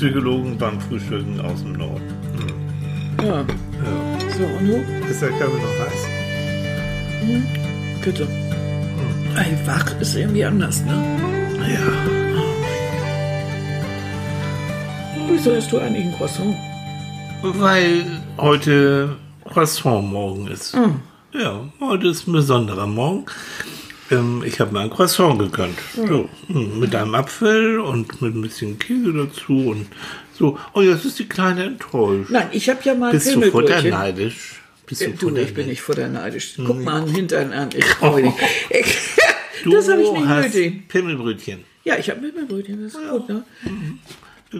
Psychologen beim Frühstücken aus dem Norden. Ja. Ja. So, und du? Ist der Kaffee noch heiß? Bitte. Ey, wach ist irgendwie anders, ne? Ja. Wieso hast du eigentlich ein Croissant? Weil heute Croissant-Morgen ist. Ja, heute ist ein besonderer Morgen. Ähm, ich habe mir ein Croissant gegönnt. So, mm, mit einem Apfel und mit ein bisschen Käse dazu und so. Oh, jetzt ist die Kleine enttäuscht. Nein, ich habe ja mal Bist du Pimmelbrötchen. futterneidisch? Bist Äh, Du, ich bin nicht futterneidisch. Guck mal an den Hintern an. Ich. Ich, Du das habe ich nicht hast nötig. Pimmelbrötchen. Ja, ich habe Pimmelbrötchen, das ist gut, ne?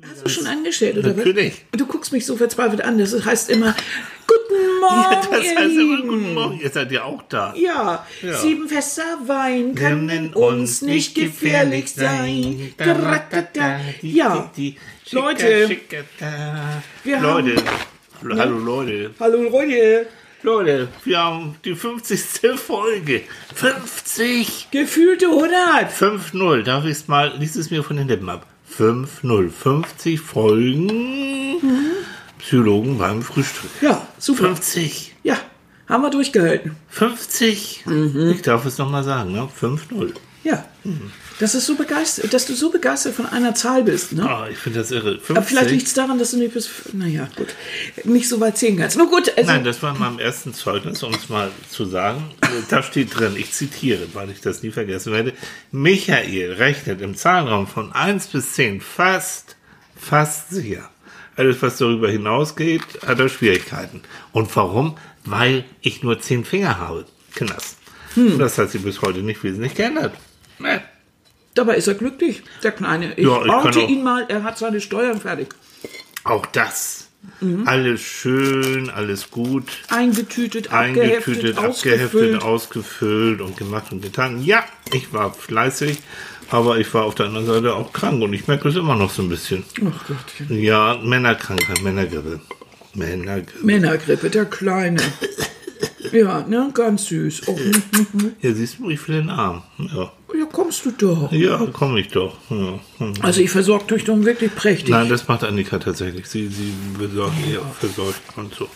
Hast du schon angestellt, oder was? Natürlich. Du guckst mich so verzweifelt an. Das heißt immer, guten Morgen, Ja, das ihr heißt immer Lieben. guten Morgen. Ihr seid ja auch da. Ja, Ja. sieben Fässer Wein Können uns nicht gefährlich sein. Taratata. Ja, Leute. Wir Leute. Hallo Leute. hallo Leute. Leute, wir haben die 50. Folge. 50! Gefühlte 100. 5-0. Darf ich es mal, lies es mir von den Lippen ab. 5-0. 50 Folgen Psychologen beim Frühstück. Ja, super. 50. Ja, haben wir durchgehalten. 50. Ich darf es nochmal sagen, ne? 5-0. Ja. Das ist so begeistert, dass du so begeistert von einer Zahl bist, ne? Ah, ich finde das irre. 50. Aber vielleicht liegt es daran, dass du nicht bis, naja, gut, nicht so weit sehen kannst. Na gut, also, Nein, das war in meinem ersten Zeugnis, um es mal zu sagen. Da steht drin, ich zitiere, weil ich das nie vergessen werde. Michael rechnet im Zahlenraum von 1 bis 10 fast, fast sicher. Alles, was darüber hinausgeht, hat er Schwierigkeiten. Und warum? Weil ich nur 10 Finger habe. Knast. Hm. Das hat sich bis heute nicht wesentlich geändert. Dabei ist er glücklich, der Kleine. Ich, Ja, ich baute ihn mal, er hat seine Steuern fertig. Auch das. Mhm. Alles schön, alles gut. Eingetütet, eingetütet, abgeheftet, abgeheftet, ausgefüllt. ausgefüllt und gemacht und getan. Ja, ich war fleißig, aber ich war auf der anderen Seite auch krank und ich merke das immer noch so ein bisschen. Ach Gott. Ja, Männerkrankheit, Männergrippe. Männergrippe. Männergrippe, der Kleine. ja, ne, ganz süß. Oh, Ja, siehst du, ich will den Arm. Ja, ja, kommst du doch. ja komme ich doch. Ja. hm. Also ich versorge dich doch wirklich prächtig. Nein, das macht Annika tatsächlich. Sie, sie besorgt ihr versorgt und so.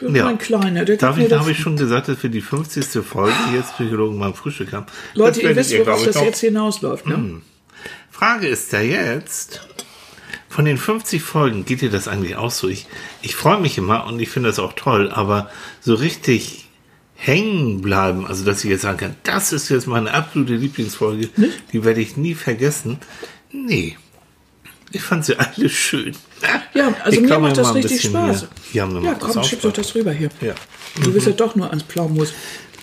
Ja, mein Kleiner, der Darf ich, das- habe ich schon gesagt, dass wir die 50. Folge jetzt Psychologen beim Frühstück haben? Leute, ihr wisst, worauf das jetzt hinausläuft, ne? Frage ist ja jetzt, von den 50 Folgen geht dir das eigentlich auch so? Ich, ich freue mich immer und ich finde das auch toll, aber so richtig hängen bleiben, also dass ich jetzt sagen kann, das ist jetzt meine absolute Lieblingsfolge, die werde ich nie vergessen. Nee. Ich fand sie alle schön. Ja, also Ich mir macht das richtig Spaß. Hier, hier ja, komm, schieb doch das rüber hier. Ja. Du willst ja doch nur ans Pflaumus.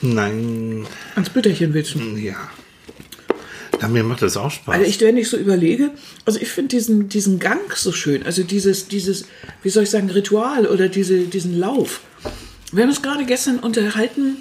Nein, Ans Bütterchen willst du. ja. Na, mir macht das auch Spaß. Also ich, wenn ich so überlege, also ich finde diesen, diesen Gang so schön, also dieses, dieses, wie soll ich sagen, Ritual oder diese, diesen Lauf. Wir haben uns gerade gestern unterhalten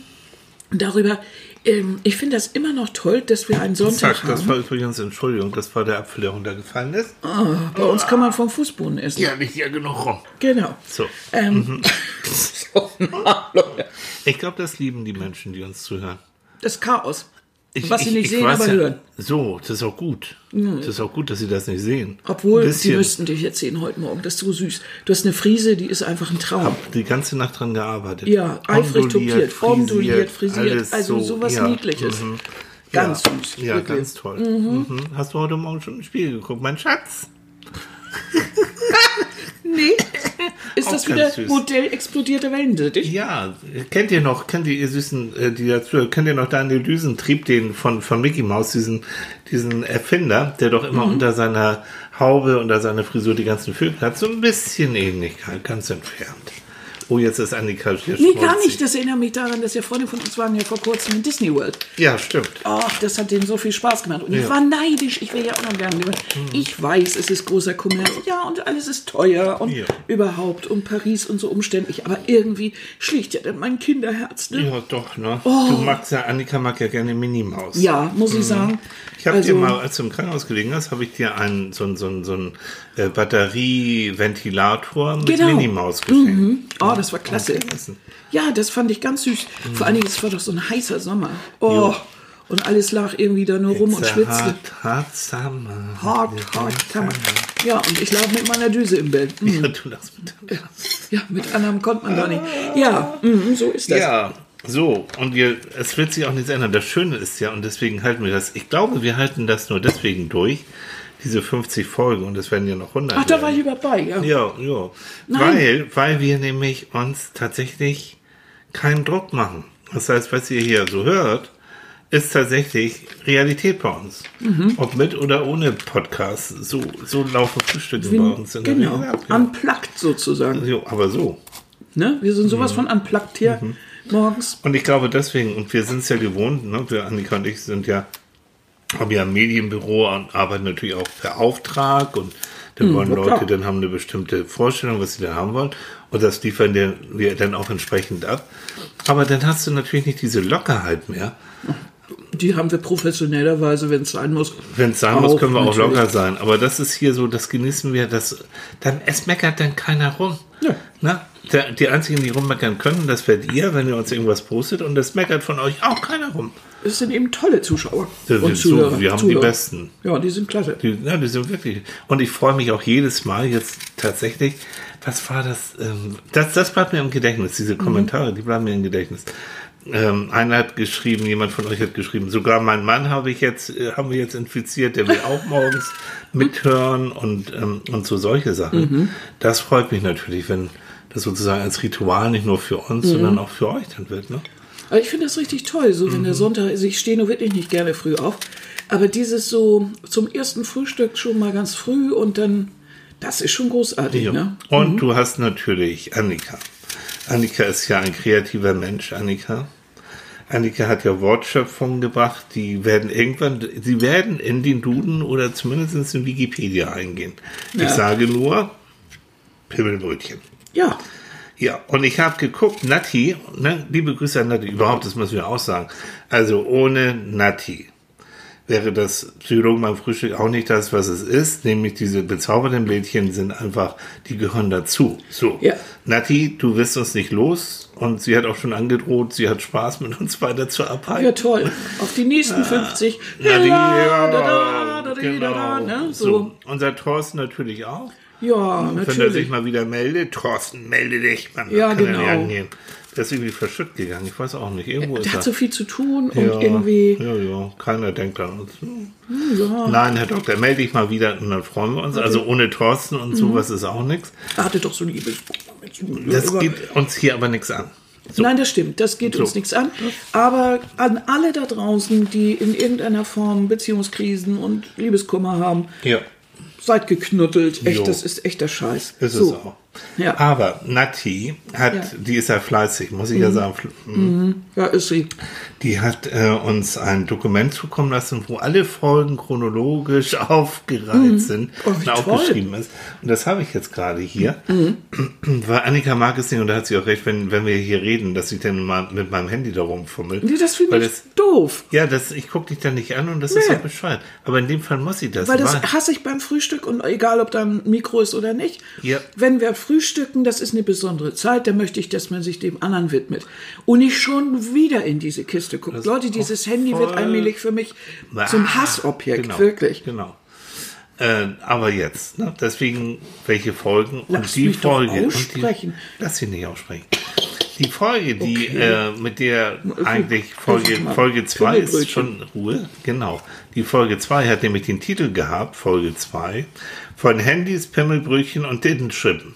darüber, ähm, ich finde das immer noch toll, dass wir einen Sonntag Zack, das haben. war übrigens, Entschuldigung, das war der Apfel, der runtergefallen ist. Bei uns kann man vom Fußboden essen. Ja, nicht ja genug rum. Genau. So. Ähm, so, Leute. Ich glaube, das lieben die Menschen, die uns zuhören. Das Chaos. Ich, Was sie nicht sehen, aber hören. So, das ist auch gut. Das ist auch gut, dass sie das nicht sehen. Obwohl, bisschen. müssten dich jetzt sehen heute Morgen. Das ist so süß. Du hast eine Frise, die ist einfach ein Traum. Hab die ganze Nacht dran gearbeitet. Ja, eifrig topiert, onduliert, frisiert. Also so, sowas ja, Niedliches. mhm. Ganz ja, süß. Ja, wirklich. ganz toll. Mhm. Hast du heute Morgen schon ein Spiel geguckt, mein Schatz? Nee. Ist das wieder süß. Modell explodierte Wellensittich? Ja, kennt ihr noch, kennt ihr, ihr Süßen, äh, die dazu, kennt ihr noch Daniel Düsentrieb, den von, von Mickey Mouse, diesen, diesen Erfinder, der doch Mhm. immer unter seiner Haube, unter seiner Frisur die ganzen Vögel hat? So ein bisschen Ähnlichkeit, ganz entfernt. Oh, jetzt ist Annika hier Nee, gar nicht. Das erinnert mich daran, dass ja Freunde von uns waren ja vor kurzem in Disney World. Ja, stimmt. Ach, das hat denen so viel Spaß gemacht. Und ich Ja. war neidisch. Ich wäre ja auch noch gerne. lieber. Ich weiß, es ist großer Kommerz. Ja, und alles ist teuer und Ja. überhaupt. Und Paris und so umständlich. Aber irgendwie schlicht ja dann mein Kinderherz. Ne? Ja, doch, ne? Du magst ja, Annika mag ja gerne Minnie Maus. Ja, muss ich sagen. Ich habe Also- dir mal, als du im Krankenhaus gelegen hast, habe ich dir einen, so einen, so einen, so einen äh, Batterieventilator mit Genau. Minnie Maus geschenkt. Mhm. Oh, das war klasse. Ja, das fand ich ganz süß. Vor allen Dingen, es war doch so ein heißer Sommer. Oh, und alles lag irgendwie da nur rum und It's schwitzte. Hard, hard summer. Hart, hart, summer. Ja, und ich lag mit meiner Düse im Bett. Mhm. Ja, du lachst mit Ja, mit anderem konnte man da nicht. Ja, mhm, so ist das. Ja, so. Und wir, es wird sich auch nichts ändern. Das Schöne ist ja, und deswegen halten wir das, ich glaube, wir halten das nur deswegen durch, diese 50 Folgen, und es werden ja noch 100. Ach, da war ich überbei, ja. Ja, ja. Nein. Weil, weil wir nämlich uns tatsächlich keinen Druck machen. Das heißt, was ihr hier so hört, ist tatsächlich Realität bei uns. Mhm. Ob mit oder ohne Podcast. So, so laufen Frühstücke bei uns in der Genau, Regel ab, ja. unplugged sozusagen. Jo, aber so. Ne? Wir sind Mhm. sowas von unplugged hier morgens. Und ich glaube deswegen, und wir sind es ja gewohnt, ne? wir, Annika und ich sind ja, haben ja ein Medienbüro und arbeiten natürlich auch per Auftrag und dann wollen ja, Leute, klar. dann haben eine bestimmte Vorstellung, was sie da haben wollen und das liefern wir, dann auch entsprechend ab. Aber dann hast du natürlich nicht diese Lockerheit mehr. Die haben wir professionellerweise, wenn es sein muss. Wenn es sein muss, Auch, können wir auch natürlich. locker sein. Aber das ist hier so, das genießen wir, das, dann, es meckert dann keiner rum. Ja. Na, der, die einzigen, die rummeckern können, das werdet ihr, wenn ihr uns irgendwas postet und das meckert von euch auch keiner rum. Es sind eben tolle Zuschauer Ja, wir- und so, Zuhörer. wir haben die Zuhörer. besten. Ja, die sind klasse. Die, ja, die sind wirklich. Und ich freue mich auch jedes Mal jetzt tatsächlich. Was war das? Ähm, das, das bleibt mir im Gedächtnis. Diese Kommentare, die bleiben mir im Gedächtnis. Ähm, einer hat geschrieben, jemand von euch hat geschrieben, sogar mein Mann habe ich jetzt, äh, haben wir jetzt infiziert, der will auch morgens mithören und, ähm, und so solche Sachen. Das freut mich natürlich, wenn das sozusagen als Ritual nicht nur für uns, sondern auch für euch dann wird. Ne? Aber ich finde das richtig toll, so Mhm. wenn der Sonntag ist. Ich stehe nur wirklich nicht gerne früh auf. Aber dieses so zum ersten Frühstück schon mal ganz früh und dann, das ist schon großartig, Ja. ne? Und du hast natürlich Annika. Annika ist ja ein kreativer Mensch, Annika. Annika hat ja Wortschöpfungen gebracht, die werden irgendwann, sie werden in den Duden oder zumindest in Wikipedia eingehen. Ich Ja. sage nur Pimmelbrötchen. Ja, Ja, und ich habe geguckt, Nati, ne, liebe Grüße an Nati, überhaupt, das müssen wir auch sagen. Also ohne Nati wäre das Psychologen beim Frühstück auch nicht das, was es ist, nämlich diese bezaubernden Blättchen sind einfach, die gehören dazu. So, Ja. Nati, du wirst uns nicht los und sie hat auch schon angedroht, sie hat Spaß mit uns weiter zu arbeiten. ja toll. Auf die nächsten 50. Nati, Ja, ja, da, da, da, da, genau. da, ne? so. So. unser Thorsten natürlich auch. Ja, Wenn er sich natürlich. mal wieder meldet, Thorsten, melde dich, man. Ja, kann er genau. Der ist irgendwie verschütt gegangen, ich weiß auch nicht. Irgendwo ist Der er. hat so viel zu tun und ja, irgendwie. Ja, ja, keiner denkt an uns. Ja. Nein, Herr Doktor, melde dich mal wieder und dann freuen wir uns. Also ohne Thorsten und sowas ist auch nichts. Er hatte doch so liebes. Das geht uns hier aber nichts an. Nein, das stimmt. Das geht uns So. nichts an. Aber an alle da draußen, die in irgendeiner Form Beziehungskrisen und Liebeskummer haben, Ja, seid geknuddelt. Echt, Jo. das ist echter Scheiß. ist so. es auch. Ja. Aber Nati hat, Ja. Mhm. die ist ja fleißig, muss ich ja sagen. Ja, ist sie. Die hat äh, uns ein Dokument zukommen lassen, wo alle Folgen chronologisch aufgereiht sind Oh, und aufgeschrieben ist. Und das habe ich jetzt gerade hier. Weil Annika mag es nicht und da hat sie auch recht, wenn, wenn wir hier reden, dass ich dann mal mit meinem Handy da rumfummel. Nee, das finde ich das- doof. Ja, das, ich gucke dich dann nicht an und das ist Nee. ja bescheuert. Aber in dem Fall muss ich das. Weil das hasse ich beim Frühstück und egal, ob da ein Mikro ist oder nicht. Ja. Wenn wir frühstücken, das ist eine besondere Zeit, da möchte ich, dass man sich dem anderen widmet. Und nicht schon wieder in diese Kiste guckt. Leute, dieses Handy wird allmählich für mich Ah, zum Hassobjekt, genau, wirklich. Genau. Äh, aber jetzt, ne? deswegen welche Folgen Lass und die Folge. aussprechen. Die, lass sie nicht aussprechen. Die Folge, die äh, mit der eigentlich Folge, mal. Folge 2 ist schon Ruhe, genau. Die Folge 2 hat nämlich den Titel gehabt, Folge 2, von Handys, Pimmelbrötchen und Tittenschrippen.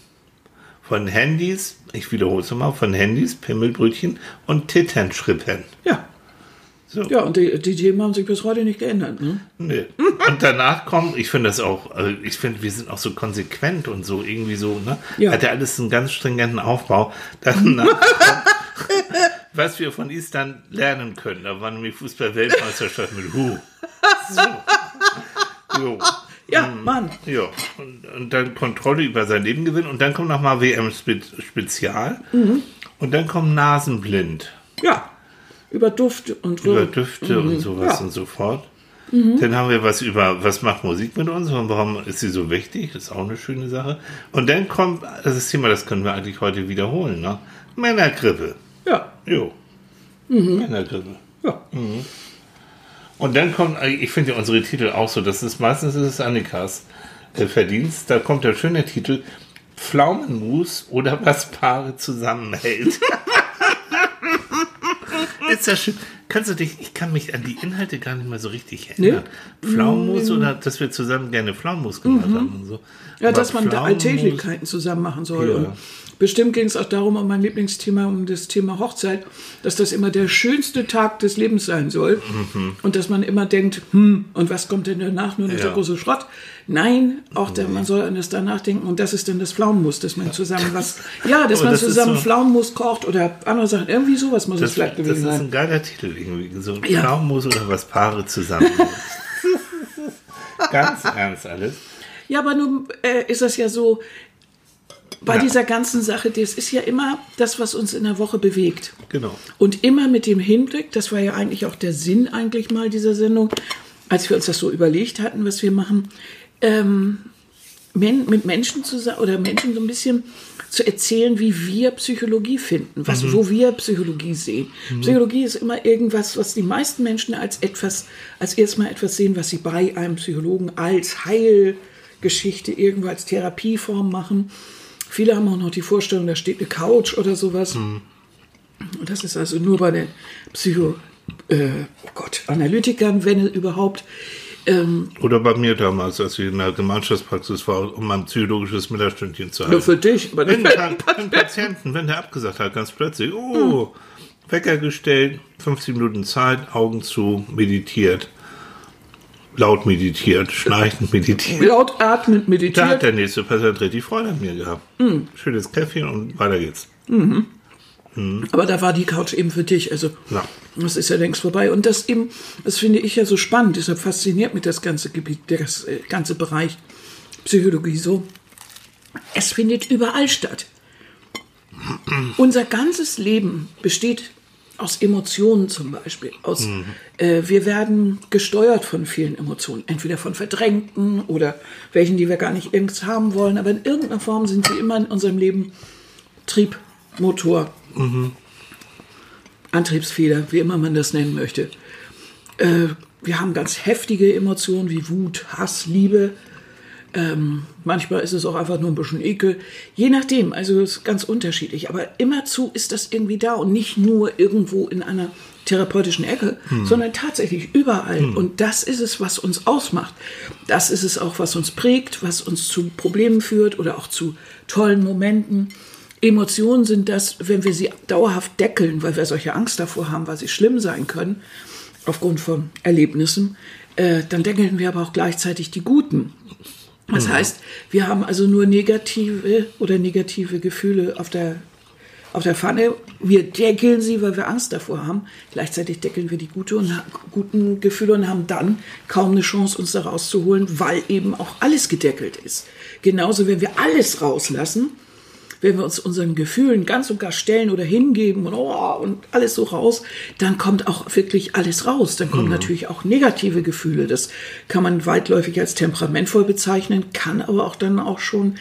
Von Handys, ich wiederhole es nochmal, von Handys, Pimmelbrötchen und Tittenschrippen. Ja. So. Ja, und die, die Themen haben sich bis heute nicht geändert. Ne? Nee. Und danach kommt, ich finde das auch, also ich finde, wir sind auch so konsequent und so irgendwie so, ne? Ja. Hat ja alles einen ganz stringenten Aufbau. Danach was wir von Island lernen können. Da war nämlich Fußball-Weltmeisterschaft mit Hu. So. Jo. Ja, Mann. Ja, und, und dann Kontrolle über sein Leben gewinnen und dann kommt nochmal WM-Spezial Mhm. und dann kommt Nasenblind Ja. Über Duft und so. über Düfte und sowas Ja. Mhm. und so fort. Dann haben wir was über, was macht Musik mit uns und warum ist sie so wichtig? Das ist auch eine schöne Sache. Und dann kommt das Thema, das können wir eigentlich heute wiederholen, ne? Männergrippe. Ja. Jo. Mhm. Männergrippe. Ja. Und dann kommt, ich finde ja unsere Titel auch so, das ist meistens ist es Annikas äh, Verdienst. Da kommt der schöne Titel Pflaumenmus oder was Paare zusammenhält. ist das schön. Kannst du dich, ich kann mich an die Inhalte gar nicht mehr so richtig erinnern. Nee. Pflaumenmus oder dass wir zusammen gerne Pflaumenmus gemacht mhm. haben und so. Ja, Aber dass man da Alltäglichkeiten zusammen machen soll. Ja. Und bestimmt ging es auch darum, um mein Lieblingsthema, um das Thema Hochzeit, dass das immer der schönste Tag des Lebens sein soll. Mhm. Und dass man immer denkt, hm, und was kommt denn danach? Nur noch ja. der große Schrott. Nein, auch der, man soll an das danach denken. Und das ist dann das Pflaumenmus, dass man zusammen was, ja, dass man zusammen so, Pflaumenmus kocht oder andere Sachen. Irgendwie sowas muss das, es vielleicht gewesen sein. Das ist ein geiler Titel irgendwie. So ja. Pflaumenmus oder was Paare zusammen. Ganz ernst alles. Ja, aber nun äh, ist das ja so, bei ja. dieser ganzen Sache, das ist ja immer das, was uns in der Woche bewegt. Genau. Und immer mit dem Hinblick, das war ja eigentlich auch der Sinn eigentlich mal dieser Sendung, als wir uns das so überlegt hatten, was wir machen, ähm, mit Menschen zusammen oder Menschen so ein bisschen zu erzählen, wie wir Psychologie finden, was, mhm. wo wir Psychologie sehen. Mhm. Psychologie ist immer irgendwas, was die meisten Menschen als etwas, als erstmal etwas sehen, was sie bei einem Psychologen als Heilgeschichte irgendwo als Therapieform machen. Viele haben auch noch die Vorstellung, da steht eine Couch oder sowas. Mhm. Und das ist also nur bei den Psycho, äh, oh Gott, Analytikern, wenn überhaupt. Ähm, Oder bei mir damals, als ich in der Gemeinschaftspraxis war, um ein psychologisches Mittagsstündchen zu haben. Nur für dich, aber nicht für den Patienten, wenn der abgesagt hat, ganz plötzlich, oh, hm. Wecker gestellt, 15 Minuten Zeit, Augen zu, meditiert laut meditiert, schnarchend meditiert. Laut atmend meditiert. Da hat der nächste Patient richtig Freude an mir gehabt. Mhm. Schönes Käffchen und weiter geht's. Mhm. Mhm. Aber da war die Couch eben für dich. Also ja. das ist ja längst vorbei. Und das eben, das finde ich ja so spannend. Deshalb fasziniert mich das ganze Gebiet, das äh, ganze Bereich Psychologie so. Es findet überall statt. Unser ganzes Leben besteht aus Emotionen zum Beispiel. Aus, mhm. äh, wir werden gesteuert von vielen Emotionen, entweder von verdrängten oder welchen, die wir gar nicht irgendwas haben wollen, aber in irgendeiner Form sind sie immer in unserem Leben Triebmotor, mhm. Antriebsfeder, wie immer man das nennen möchte. Äh, wir haben ganz heftige Emotionen wie Wut, Hass, Liebe, ähm, manchmal ist es auch einfach nur ein bisschen Ekel. Je nachdem, also es ist ganz unterschiedlich. Aber immerzu ist das irgendwie da und nicht nur irgendwo in einer therapeutischen Ecke, hm. sondern tatsächlich überall. Hm. Und das ist es, was uns ausmacht. Das ist es auch, was uns prägt, was uns zu Problemen führt oder auch zu tollen Momenten. Emotionen sind das, wenn wir sie dauerhaft deckeln, weil wir solche Angst davor haben, weil sie schlimm sein können, aufgrund von Erlebnissen, äh, dann deckeln wir aber auch gleichzeitig die guten. Das mhm. heißt, wir haben also nur negative oder negative Gefühle auf der, auf der Pfanne. Wir deckeln sie, weil wir Angst davor haben. Gleichzeitig deckeln wir die gute und, guten Gefühle und haben dann kaum eine Chance, uns da rauszuholen, weil eben auch alles gedeckelt ist. Genauso, wenn wir alles rauslassen, wenn wir uns unseren Gefühlen ganz und gar stellen oder hingeben und, oh, und alles so raus, dann kommt auch wirklich alles raus. Dann kommen mhm. natürlich auch negative Gefühle. Das kann man weitläufig als temperamentvoll bezeichnen, kann aber auch dann auch schon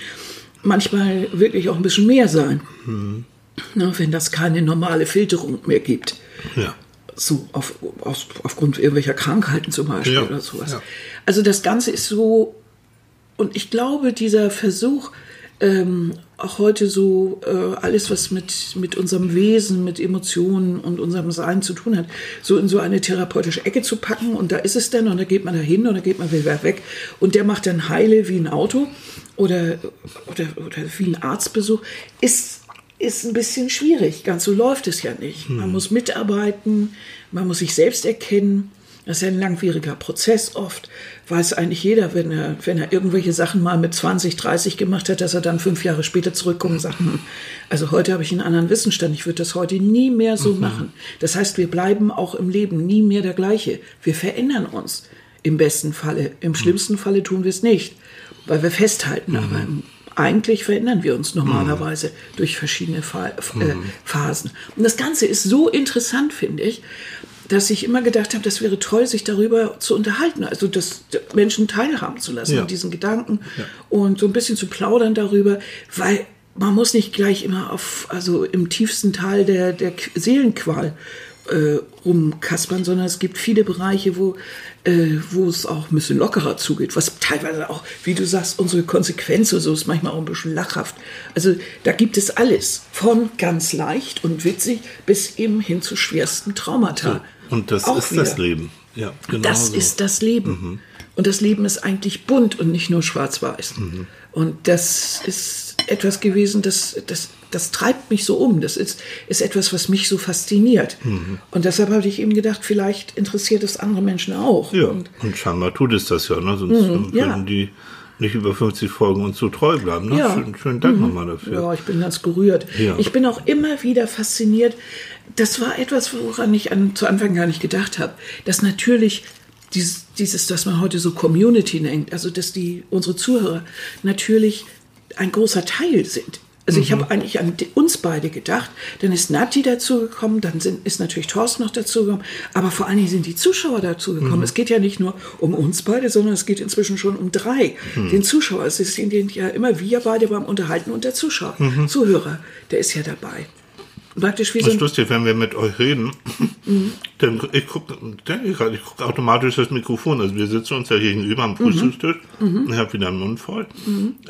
manchmal wirklich auch ein bisschen mehr sein. Mhm. Na, wenn das keine normale Filterung mehr gibt. Ja. So auf, auf, aufgrund irgendwelcher Krankheiten zum Beispiel ja. oder sowas. Ja. Also das Ganze ist so, und ich glaube, dieser Versuch, ähm, auch heute so äh, alles, was mit, mit unserem Wesen, mit Emotionen und unserem Sein zu tun hat, so in so eine therapeutische Ecke zu packen und da ist es dann und da geht man da hin und da geht man wieder weg und der macht dann Heile wie ein Auto oder, oder, oder wie ein Arztbesuch, ist, ist ein bisschen schwierig. Ganz so läuft es ja nicht. Man hm. muss mitarbeiten, man muss sich selbst erkennen das ist ja ein langwieriger Prozess oft. Weiß eigentlich jeder, wenn er, wenn er irgendwelche Sachen mal mit 20, 30 gemacht hat, dass er dann fünf Jahre später zurückkommt und sagt, hm, also heute habe ich einen anderen Wissensstand, ich würde das heute nie mehr so mhm. machen. Das heißt, wir bleiben auch im Leben nie mehr der gleiche. Wir verändern uns im besten Falle. Im mhm. schlimmsten Falle tun wir es nicht, weil wir festhalten. Mhm. Aber eigentlich verändern wir uns normalerweise mhm. durch verschiedene äh, Phasen. Und das Ganze ist so interessant, finde ich, dass ich immer gedacht habe, das wäre toll, sich darüber zu unterhalten, also das Menschen teilhaben zu lassen ja. an diesen Gedanken ja. und so ein bisschen zu plaudern darüber, weil man muss nicht gleich immer auf, also im tiefsten Teil der, der Seelenqual äh, rumkaspern, sondern es gibt viele Bereiche, wo, äh, wo es auch ein bisschen lockerer zugeht, was teilweise auch, wie du sagst, unsere Konsequenz oder so ist manchmal auch ein bisschen lachhaft. Also da gibt es alles, von ganz leicht und witzig bis eben hin zu schwersten Traumata. Und das Auch ist wieder. das Leben. Ja, genau Das so. ist das Leben. Und das Leben ist eigentlich bunt und nicht nur schwarz-weiß. Und das ist etwas gewesen, das, das, das treibt mich so um. Das ist, ist etwas, was mich so fasziniert. Und deshalb habe ich eben gedacht, vielleicht interessiert es andere Menschen auch. Ja, Und und scheinbar tut es das ja, ne? sonst würden ja. die nicht über 50 Folgen uns so treu bleiben. Ne? Ja. Schön, schönen Dank nochmal dafür. Ja, ich bin ganz gerührt. Ja. Ich bin auch immer wieder fasziniert. Das war etwas, woran ich an, zu Anfang gar nicht gedacht habe. Dass natürlich dieses, dieses, was man heute so Community nennt, also dass die, unsere Zuhörer natürlich ein großer Teil sind. Also ich habe eigentlich an uns beide gedacht, dann ist Nati dazugekommen, dann sind, ist natürlich Thorsten noch dazugekommen, aber vor allen Dingen sind die Zuschauer dazugekommen. Es geht ja nicht nur um uns beide, sondern es geht inzwischen schon um drei. Den Zuschauer, es sind ja immer wir beide beim Unterhalten und der Zuschauer, Zuhörer, der ist ja dabei. Praktisch wie so Das ist lustig, wenn wir mit euch reden, dann gu- ich gucke denke ich gerade, ich gucke automatisch das Mikrofon. Also wir sitzen uns ja gegenüber am Frühstückstisch. Ich habe wieder den Mund voll.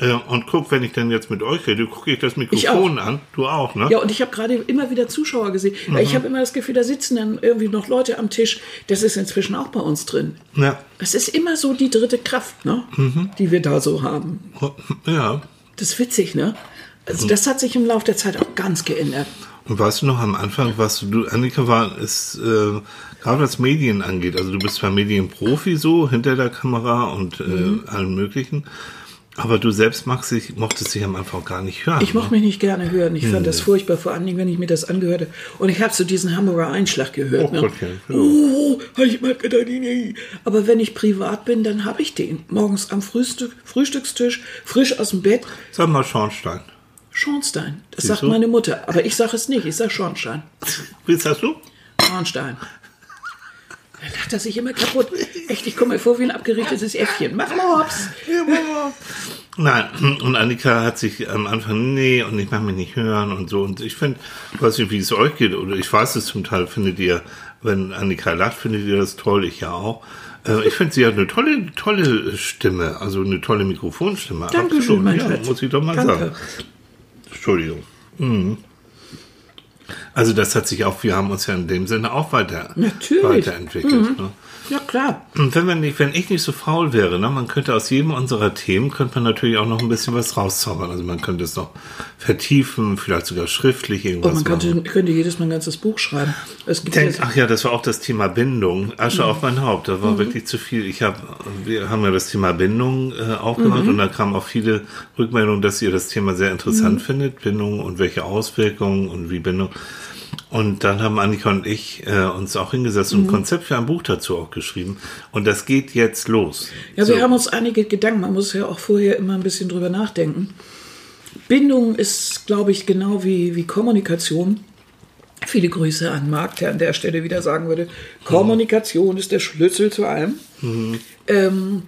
Äh, und guck, wenn ich dann jetzt mit euch rede, gucke ich das Mikrofon an. Du auch, ne? Ja, und ich habe gerade immer wieder Zuschauer gesehen. Weil Ich habe immer das Gefühl, da sitzen dann irgendwie noch Leute am Tisch. Das ist inzwischen auch bei uns drin. Ja. Es ist immer so die dritte Kraft, ne? die wir da so haben. ja. Das ist witzig, ne? Also das hat sich im Laufe der Zeit auch ganz geändert. Und weißt du noch am Anfang, was du, Annika war, ist, äh, gerade was Medien angeht, also du bist zwar Medienprofi so, hinter der Kamera und äh, Mhm. allen möglichen, aber du selbst magst dich, mochtest dich am Anfang gar nicht hören. Ich mochte mich nicht gerne hören. Ich fand das Nee. furchtbar, vor allen Dingen, wenn ich mir das angehört habe. Und ich habe so diesen Hamburger Einschlag gehört. Oh ne? Gottchen, ja. Oh, ich mag nie. Aber wenn ich privat bin, dann habe ich den. Morgens am Frühstück, Frühstückstisch, frisch aus dem Bett. Sag mal Schornstein. Schornstein. Das Siehst sagt du? meine Mutter. Aber ich sage es nicht. Ich sage Schornstein. Wie sagst du? Schornstein. Da lacht er sich immer kaputt. Echt, ich komme mir vor wie ein abgerichtetes Äffchen. Mach mal hops. Nein, und Annika hat sich am Anfang, nee, und ich mag mich nicht hören und so. Und ich finde, ich weiß nicht, wie es euch geht, oder ich weiß es zum Teil, findet ihr, wenn Annika lacht, findet ihr das toll, ich ja auch. Äh, Ich finde, sie hat eine tolle, tolle Stimme, also eine tolle Mikrofonstimme. Dankeschön, Absolut, mein ja, Schatz. muss ich doch mal Danke. sagen. Entschuldigung. Mhm. Also das hat sich auch, wir haben uns ja in dem Sinne auch weiter, Natürlich. weiterentwickelt. Ne? Ja, klar. Und wenn, man nicht, wenn ich nicht so faul wäre, ne, man könnte aus jedem unserer Themen, könnte man natürlich auch noch ein bisschen was rauszaubern. Also man könnte es noch vertiefen, vielleicht sogar schriftlich irgendwas Und Oh, man machen. könnte, könnte jedes Mal ein ganzes Buch schreiben. Es gibt Denk, ach ja, das war auch das Thema Bindung. Asche Mhm. auf mein Haupt. Da war wirklich zu viel. Ich habe, wir haben ja das Thema Bindung äh, aufgemacht Mhm. und da kamen auch viele Rückmeldungen, dass ihr das Thema sehr interessant Mhm. findet, Bindung und welche Auswirkungen und wie Bindung. Und dann haben Annika und ich äh, uns auch hingesetzt Mhm. und ein Konzept für ein Buch dazu auch geschrieben. Und das geht jetzt los. Ja, So. wir haben uns einige Gedanken, man muss ja auch vorher immer ein bisschen drüber nachdenken. Bindung ist, glaube ich, genau wie, wie Kommunikation. Viele Grüße an Marc, der an der Stelle wieder sagen würde, Kommunikation ist der Schlüssel zu allem. Ähm,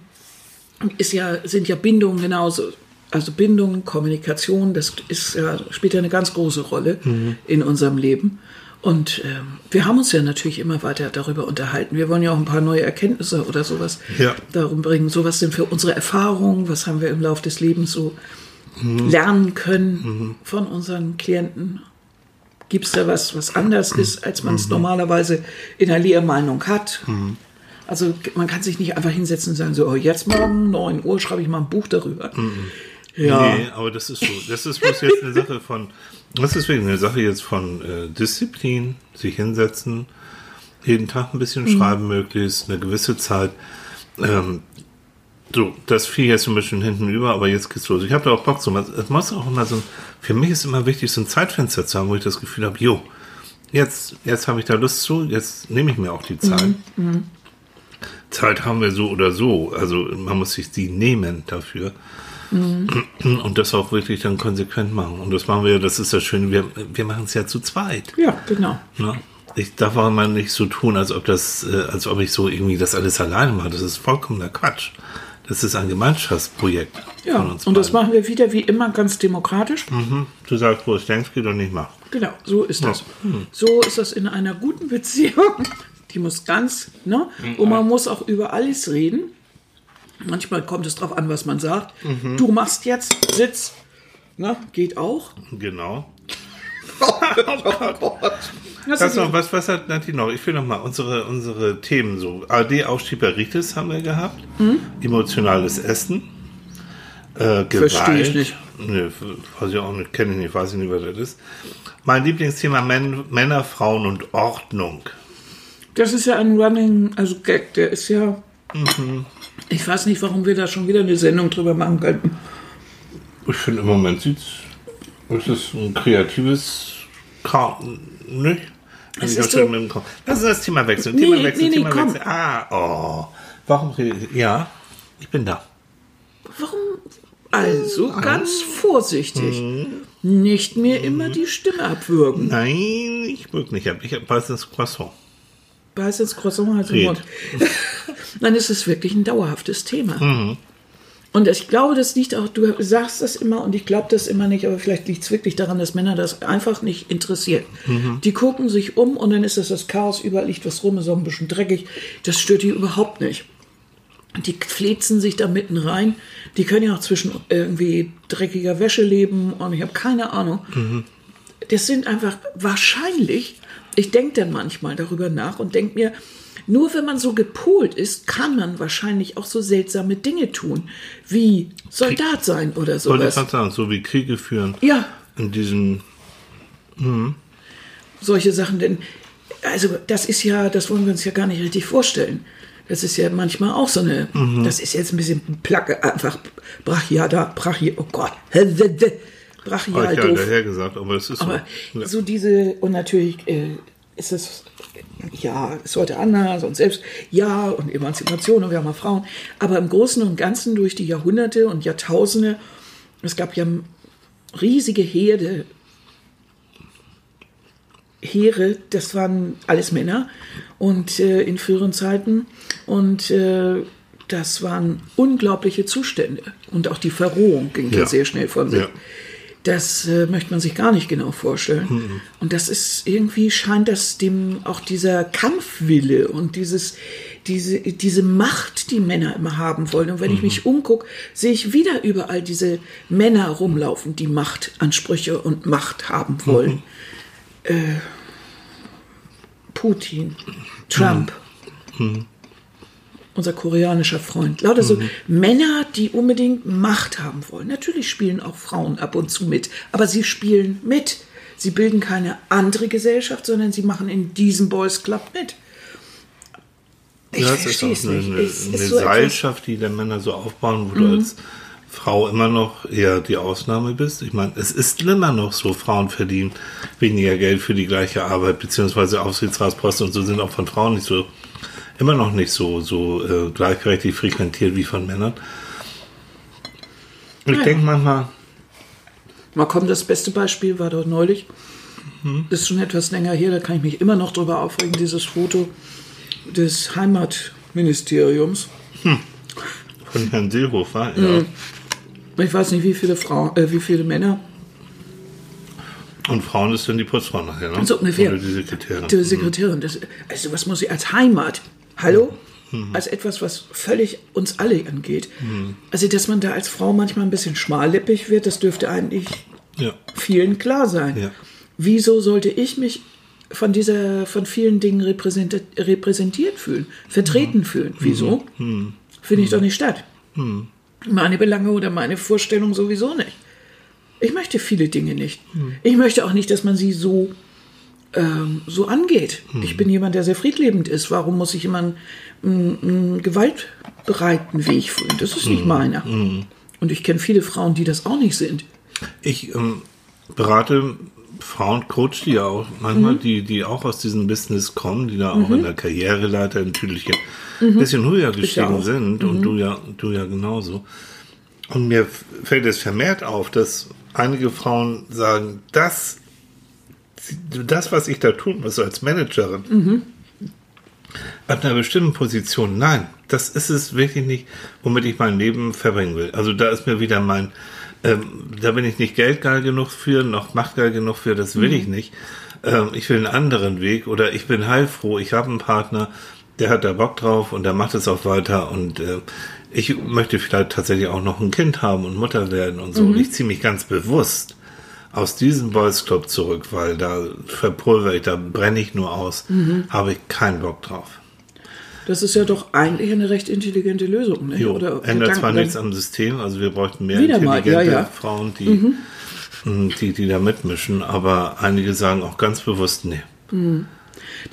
ist ja, sind ja Bindungen genauso. Also Bindung, Kommunikation, das ist ja, spielt ja eine ganz große Rolle in unserem Leben. Und ähm, wir haben uns ja natürlich immer weiter darüber unterhalten. Wir wollen ja auch ein paar neue Erkenntnisse oder sowas Ja. darum bringen. So was sind für unsere Erfahrungen, was haben wir im Laufe des Lebens so lernen können von unseren Klienten. Gibt es da was, was anders ist, als man es normalerweise in der Lehrmeinung hat? Also man kann sich nicht einfach hinsetzen und sagen, so, oh, jetzt morgen, 9 Uhr, schreibe ich mal ein Buch darüber. Ja. Nee, aber das ist so. Das ist bloß jetzt eine Sache von, das ist wirklich eine Sache jetzt von äh, Disziplin, sich hinsetzen, jeden Tag ein bisschen schreiben möglichst, eine gewisse Zeit. Ähm, so, das fiel jetzt ein bisschen hinten über, aber jetzt geht's los. Ich habe da auch Bock zu. Es muss auch immer so ein, für mich ist immer wichtig, so ein Zeitfenster zu haben, wo ich das Gefühl habe, jo, jetzt, jetzt habe ich da Lust zu, jetzt nehme ich mir auch die Zeit. Zeit haben wir so oder so. Also man muss sich die nehmen dafür. Und das auch wirklich dann konsequent machen. Und das machen wir, das ist das Schöne, wir, wir machen es ja zu zweit. ja, genau. Ne? Ich darf auch immer nicht so tun, als ob das, äh, als ob ich so irgendwie das alles alleine mache. Das ist vollkommener Quatsch. Das ist ein Gemeinschaftsprojekt Ja, von uns und das beiden. machen wir wieder wie immer ganz demokratisch. Mhm. Du sagst, wo es denkst, geht und nicht machst. Genau, so ist das. So ist das in einer guten Beziehung. Die muss ganz, ne? Und man muss auch über alles reden. Manchmal kommt es drauf an, was man sagt. Du machst jetzt, sitz, ne? Geht auch. Genau. Das Was, ist noch, was, was hat Nati noch? Ich will noch mal unsere, unsere Themen so. AD-Aufschieberitis haben wir gehabt. Emotionales Essen. Äh, Gewalt. Verstehe ich nicht. Nee, weiß ich auch nicht, kenne ich nicht, weiß ich nicht, was das ist. Mein Lieblingsthema Män Männer, Frauen und Ordnung. Das ist ja ein Running, also Gag, der ist ja. Ich weiß nicht, warum wir da schon wieder eine Sendung drüber machen könnten. Ich finde im Moment sieht's, es ist ein kreatives Ka nicht? Es ist so-. Lass uns das Thema wechseln. Nee, Thema wechseln, nee, nee, Thema komm. wechseln. Ah, oh. Warum? Ja, ich bin da. Warum? Also ganz vorsichtig. Nicht mir immer die Stimme abwürgen. Nein, ich wirke nicht ab. Ich habe weißes Croissant. Beiß ins Croissant, Hals im. Mund. Es ist wirklich ein dauerhaftes Thema. Mhm. Und ich glaube, das liegt auch, du sagst das immer und ich glaube das immer nicht, aber vielleicht liegt es wirklich daran, dass Männer das einfach nicht interessiert. Mhm. Die gucken sich um und dann ist das das Chaos, überall liegt was rum, ist auch ein bisschen dreckig. Das stört die überhaupt nicht. Die flezen sich da mitten rein. Die können ja auch zwischen irgendwie dreckiger Wäsche leben und ich habe keine Ahnung. Das sind einfach wahrscheinlich, ich denke dann manchmal darüber nach und denke mir, nur wenn man so gepolt ist, kann man wahrscheinlich auch so seltsame Dinge tun, wie Soldat sein oder Wollte ich sowas. gerade sagen, so wie Kriege führen. Ja, In diesem, solche Sachen, denn also das ist ja, das wollen wir uns ja gar nicht richtig vorstellen. Das ist ja manchmal auch so eine, Mhm. das ist jetzt ein bisschen Placke, einfach brachiada, brachi, oh Gott, brachial ich ja doof. daher gesagt, aber es ist Aber so. Ja. so diese, und natürlich äh, ist es, ja, es sollte anders und selbst, ja, und Emanzipation und wir haben mal Frauen. Aber im Großen und Ganzen durch die Jahrhunderte und Jahrtausende, es gab ja riesige Herde, Heere, das waren alles Männer und äh, in früheren Zeiten und äh, das waren unglaubliche Zustände und auch die Verrohung ging ja Ja. sehr schnell von sich. Ja. Das äh, möchte man sich gar nicht genau vorstellen. Und das ist irgendwie scheint das dem auch dieser Kampfwille und dieses diese diese Macht, die Männer immer haben wollen. Und wenn ich mich umgucke, sehe ich wieder überall diese Männer rumlaufen, die Machtansprüche und Macht haben wollen. Äh, Putin, Trump, unser koreanischer Freund. Lauter so Männer, die unbedingt Macht haben wollen. Natürlich spielen auch Frauen ab und zu mit, aber sie spielen mit. Sie bilden keine andere Gesellschaft, sondern sie machen in diesem Boys Club mit. Ich Ja, es ist auch eine, eine, Es ist eine so etwas- Mhm. Seilschaft, die der Männer so aufbauen, wo du als Frau immer noch eher die Ausnahme bist. Ich meine, es ist immer noch so, Frauen verdienen weniger Geld für die gleiche Arbeit, beziehungsweise Aufsichtsratsposten und so sind auch von Frauen nicht so, immer noch nicht so, so äh, gleichberechtigt frequentiert wie von Männern. Ich Ja. denke manchmal, Mal kommen, das beste Beispiel war dort neulich. Das ist schon etwas länger her, da kann ich mich immer noch drüber aufregen, dieses Foto des Heimatministeriums. von Herrn Seehofer, Mhm. ja. Ich weiß nicht, wie viele Frauen, äh, wie viele Männer. Und Frauen ist dann die Putzfrau nachher, ne? So ungefähr. Oder die Sekretärin. Die Sekretärin. Das, also was muss ich als Heimat? Hallo? Als etwas, was völlig uns alle angeht. Also, dass man da als Frau manchmal ein bisschen schmallippig wird, das dürfte eigentlich Ja. vielen klar sein. Ja. Wieso sollte ich mich von dieser, von vielen Dingen repräsentiert, repräsentiert fühlen, vertreten fühlen? Wieso? Finde ich doch nicht statt. Meine Belange oder meine Vorstellung sowieso nicht. Ich möchte viele Dinge nicht. Ich möchte auch nicht, dass man sie so, ähm, so angeht. Ich bin jemand, der sehr friedlebend ist. Warum muss ich immer einen, einen, einen gewaltbereiten Weg fühlen? Das ist nicht meiner. Und ich kenne viele Frauen, die das auch nicht sind. Ich ähm, berate Frauen, coach die ja auch manchmal, Mhm. die, die auch aus diesem Business kommen, die da auch in der Karriereleiter natürlich ein bisschen höher gestiegen Mhm. Mhm. sind und du ja, du ja genauso. Und mir fällt es vermehrt auf, dass einige Frauen sagen, das, das was ich da tun muss als Managerin, Mhm. ab einer bestimmten Position, nein, das ist es wirklich nicht, womit ich mein Leben verbringen will. Also da ist mir wieder mein, ähm, da bin ich nicht geldgeil genug für, noch machtgeil genug für, das will ich nicht. Ähm, ich will einen anderen Weg oder ich bin heilfroh, ich habe einen Partner, der hat da Bock drauf und der macht es auch weiter und äh, ich möchte vielleicht tatsächlich auch noch ein Kind haben und Mutter werden und so. Und ich ziehe mich ganz bewusst aus diesem Boys Club zurück, weil da verpulver ich, da brenne ich nur aus, habe ich keinen Bock drauf. Das ist ja doch eigentlich eine recht intelligente Lösung. Ne? Jo, Oder ändert zwar Gedankengang. nichts am System, also wir bräuchten mehr Wieder mal, intelligente ja, ja. Frauen, die, mh, die, die da mitmischen, aber einige sagen auch ganz bewusst, nee.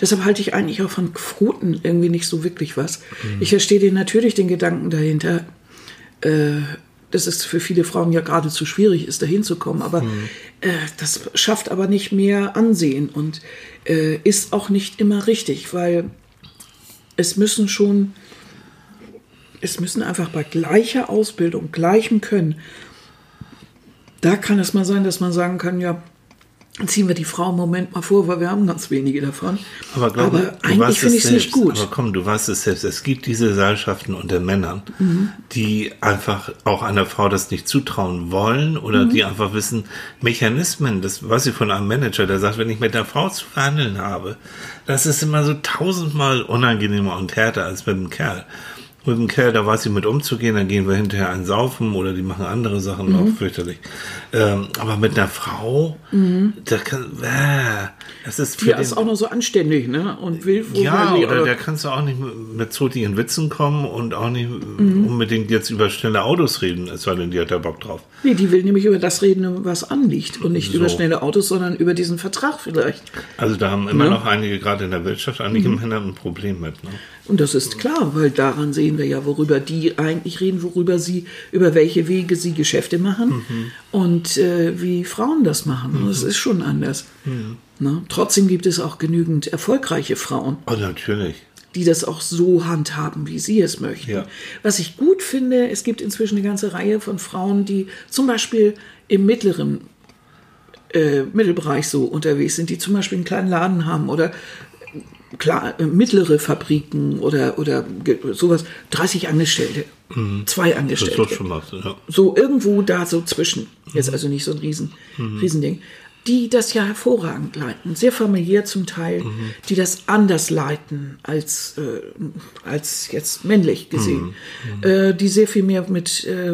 Deshalb halte ich eigentlich auch von Quoten irgendwie nicht so wirklich was. Ich verstehe den natürlich den Gedanken dahinter, äh, dass es für viele Frauen ja geradezu schwierig ist, dahin zu kommen. Aber äh, das schafft aber nicht mehr Ansehen und äh, ist auch nicht immer richtig, weil es müssen schon, es müssen einfach bei gleicher Ausbildung, gleichem Können, da kann es mal sein, dass man sagen kann, ja, ziehen wir die Frau im Moment mal vor, weil wir haben ganz wenige davon. Aber, glaube, aber du eigentlich finde ich es nicht gut. Aber komm, du weißt es selbst. Es gibt diese Seilschaften unter Männern, Mhm. die einfach auch einer Frau das nicht zutrauen wollen oder Mhm. die einfach wissen, Mechanismen, das weiß ich von einem Manager, der sagt, wenn ich mit einer Frau zu verhandeln habe, das ist immer so tausendmal unangenehmer und härter als mit einem Kerl. Mit einem Kerl, da weiß ich mit umzugehen, dann gehen wir hinterher ein Saufen oder die machen andere Sachen, Mhm. auch fürchterlich. Ähm, aber mit einer Frau, da kann, äh, das ist für Mhm. Ja, ist auch noch so anständig, ne? Und will ja, wohl- oder aber- da kannst du auch nicht mit- zotigen Witzen kommen und auch nicht Mhm. unbedingt jetzt über schnelle Autos reden, es sei denn, die hat da Bock drauf. Nee, die will nämlich über das reden, was anliegt. Und nicht So. über schnelle Autos, sondern über diesen Vertrag vielleicht. Also da haben immer Ja. noch einige, gerade in der Wirtschaft, einige Mhm. Männer ein Problem mit. Ne? Und das ist klar, weil daran sehen wir ja, worüber die eigentlich reden, worüber sie, über welche Wege sie Geschäfte machen und äh, wie Frauen das machen. Und Das ist schon anders. Ne? Trotzdem gibt es auch genügend erfolgreiche Frauen, Oh, natürlich. die das auch so handhaben, wie sie es möchten. Ja. Was ich gut finde, es gibt inzwischen eine ganze Reihe von Frauen, die zum Beispiel im mittleren äh, Mittelbereich so unterwegs sind, die zum Beispiel einen kleinen Laden haben oder klar, äh, mittlere Fabriken oder, oder sowas, 30 Angestellte, zwei Mhm. Das Angestellte. wird schon was. Ja. So irgendwo da so zwischen. Jetzt also nicht so ein Riesen, Riesending. Die das ja hervorragend leiten, sehr familiär zum Teil, die das anders leiten als, äh, als jetzt männlich gesehen. Äh, die sehr viel mehr mit, äh,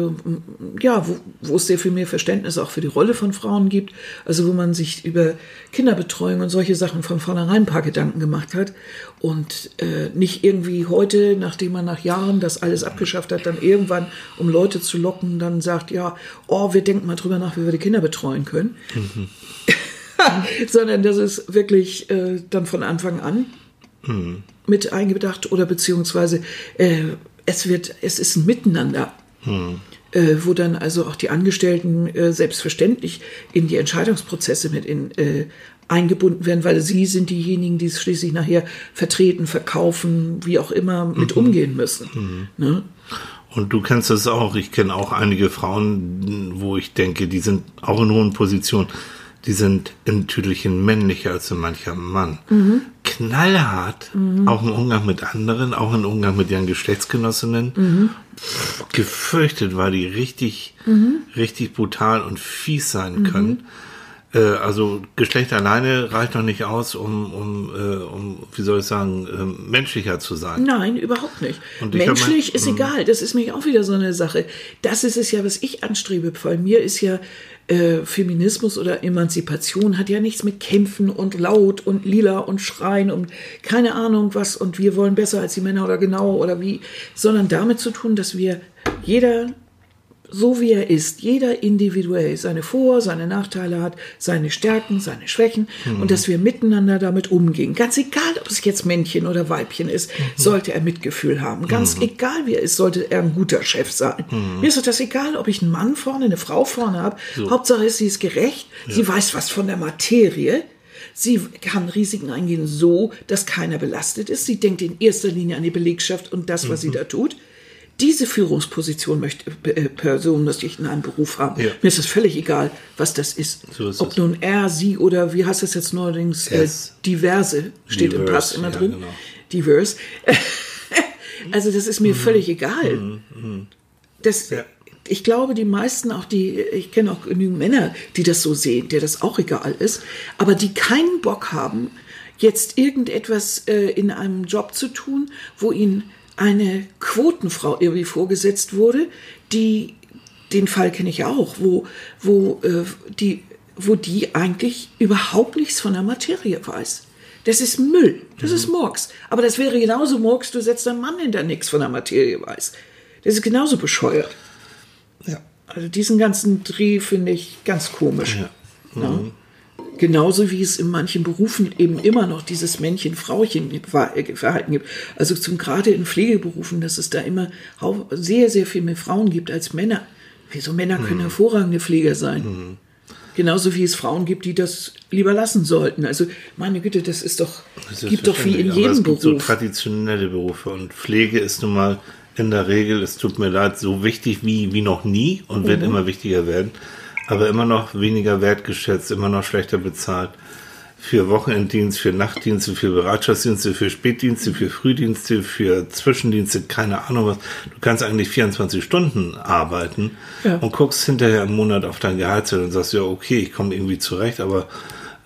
ja, wo, wo es sehr viel mehr Verständnis auch für die Rolle von Frauen gibt. Also wo man sich über Kinderbetreuung und solche Sachen von vornherein ein paar Gedanken gemacht hat. Und äh, nicht irgendwie heute, nachdem man nach Jahren das alles abgeschafft hat, dann irgendwann, um Leute zu locken, dann sagt, ja, oh, wir denken mal drüber nach, wie wir die Kinder betreuen können. Sondern das ist wirklich äh, dann von Anfang an mit eingedacht oder beziehungsweise äh, es wird, es ist ein Miteinander. Äh, wo dann also auch die Angestellten äh, selbstverständlich in die Entscheidungsprozesse mit in, äh, eingebunden werden, weil sie sind diejenigen, die es schließlich nachher vertreten, verkaufen, wie auch immer mit umgehen müssen. Ne? Und du kennst das auch. Ich kenne auch einige Frauen, wo ich denke, die sind auch in hohen Positionen. Die sind in Tüdelchen männlicher als so mancher Mann. Knallhart, auch im Umgang mit anderen, auch im Umgang mit ihren Geschlechtsgenossinnen. Pff, gefürchtet, weil die richtig, richtig brutal und fies sein können. Äh, also Geschlecht alleine reicht noch nicht aus, um, um, äh, um wie soll ich sagen, äh, menschlicher zu sein. Nein, überhaupt nicht. Menschlich mein- ist egal. Das ist mir auch wieder so eine Sache. Das ist es ja, was ich anstrebe. Bei mir ist ja äh, Feminismus oder Emanzipation hat ja nichts mit Kämpfen und laut und lila und schreien und keine Ahnung was und wir wollen besser als die Männer oder genau oder wie, sondern damit zu tun, dass wir jeder so wie er ist, jeder individuell seine Vor-, seine Nachteile hat, seine Stärken, seine Schwächen und dass wir miteinander damit umgehen. Ganz egal, ob es jetzt Männchen oder Weibchen ist, sollte er Mitgefühl haben. Ganz egal, wie er ist, sollte er ein guter Chef sein. Mir ist das egal, ob ich einen Mann vorne, eine Frau vorne habe. Hauptsache ist, sie ist gerecht, sie weiß was von der Materie. Sie kann Risiken eingehen so, dass keiner belastet ist. Sie denkt in erster Linie an die Belegschaft und das, was sie da tut. Diese Führungsposition möchte äh, Person möchte ich in einem Beruf haben. Ja. Mir ist es völlig egal, was das ist. So ist Ob es. nun er, sie oder wie heißt es jetzt neuerdings? Äh, Es. diverse steht im Diverse, Pass immer ja, drin. genau. Diverse. Also das ist mir völlig egal. Das, Ja. Ich glaube, die meisten, auch die, ich kenne auch genügend Männer, die das so sehen, der das auch egal ist, aber die keinen Bock haben, jetzt irgendetwas äh, in einem Job zu tun, wo ihnen eine Quotenfrau irgendwie vorgesetzt wurde, die, den Fall kenne ich auch, wo, wo, äh, die, wo die eigentlich überhaupt nichts von der Materie weiß. Das ist Müll, das ist Murks. Aber das wäre genauso Murks, du setzt einen Mann hin, der nichts von der Materie weiß. Das ist genauso bescheuert. Ja. Also diesen ganzen Dreh finde ich ganz komisch. Ja. Ja. Genauso wie es in manchen Berufen eben immer noch dieses Männchen-Frauchen-Verhalten gibt. Also zum gerade in Pflegeberufen, dass es da immer sehr, sehr viel mehr Frauen gibt als Männer. Wieso Männer können Mhm. hervorragende Pfleger sein? Genauso wie es Frauen gibt, die das lieber lassen sollten. Also meine Güte, das ist doch, Das ist gibt doch wie in jedem es gibt so Beruf. traditionelle Berufe und Pflege ist nun mal in der Regel, es tut mir leid, so wichtig wie, wie noch nie und Mhm. wird immer wichtiger werden, aber immer noch weniger wertgeschätzt, immer noch schlechter bezahlt. Für Wochenenddienst, für Nachtdienste, für Bereitschaftsdienste, für Spätdienste, für Frühdienste, für Zwischendienste, keine Ahnung was. Du kannst eigentlich 24 Stunden arbeiten Ja. und guckst hinterher im Monat auf dein Gehaltszettel und sagst, ja, okay, ich komme irgendwie zurecht, aber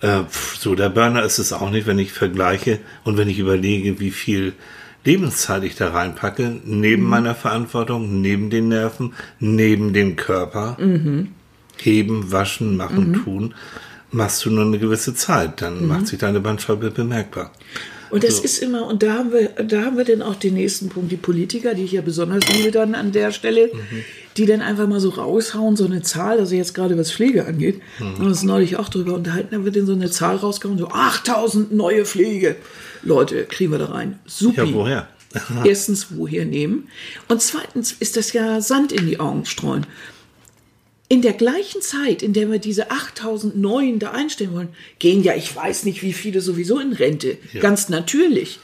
äh, so der Burner ist es auch nicht, wenn ich vergleiche und wenn ich überlege, wie viel Lebenszeit ich da reinpacke, neben meiner Verantwortung, neben den Nerven, neben dem Körper, heben, waschen, machen, tun, machst du nur eine gewisse Zeit, dann macht sich deine Bandscheibe bemerkbar. Und das ist immer, und da haben wir, da haben wir dann auch den nächsten Punkt, die Politiker, die ich ja besonders liebe dann an der Stelle, die dann einfach mal so raushauen, so eine Zahl, also jetzt gerade was Pflege angeht, haben wir uns neulich auch drüber unterhalten, da wird dann so eine Zahl rausgehauen, so 8000 neue Pflege. Leute, kriegen wir da rein. Super. Ja, woher? Erstens, woher nehmen? Und zweitens ist das ja Sand in die Augen streuen. In der gleichen Zeit, in der wir diese 8000 neuen da einstellen wollen, gehen ja, ich weiß nicht, wie viele sowieso in Rente. Ganz natürlich.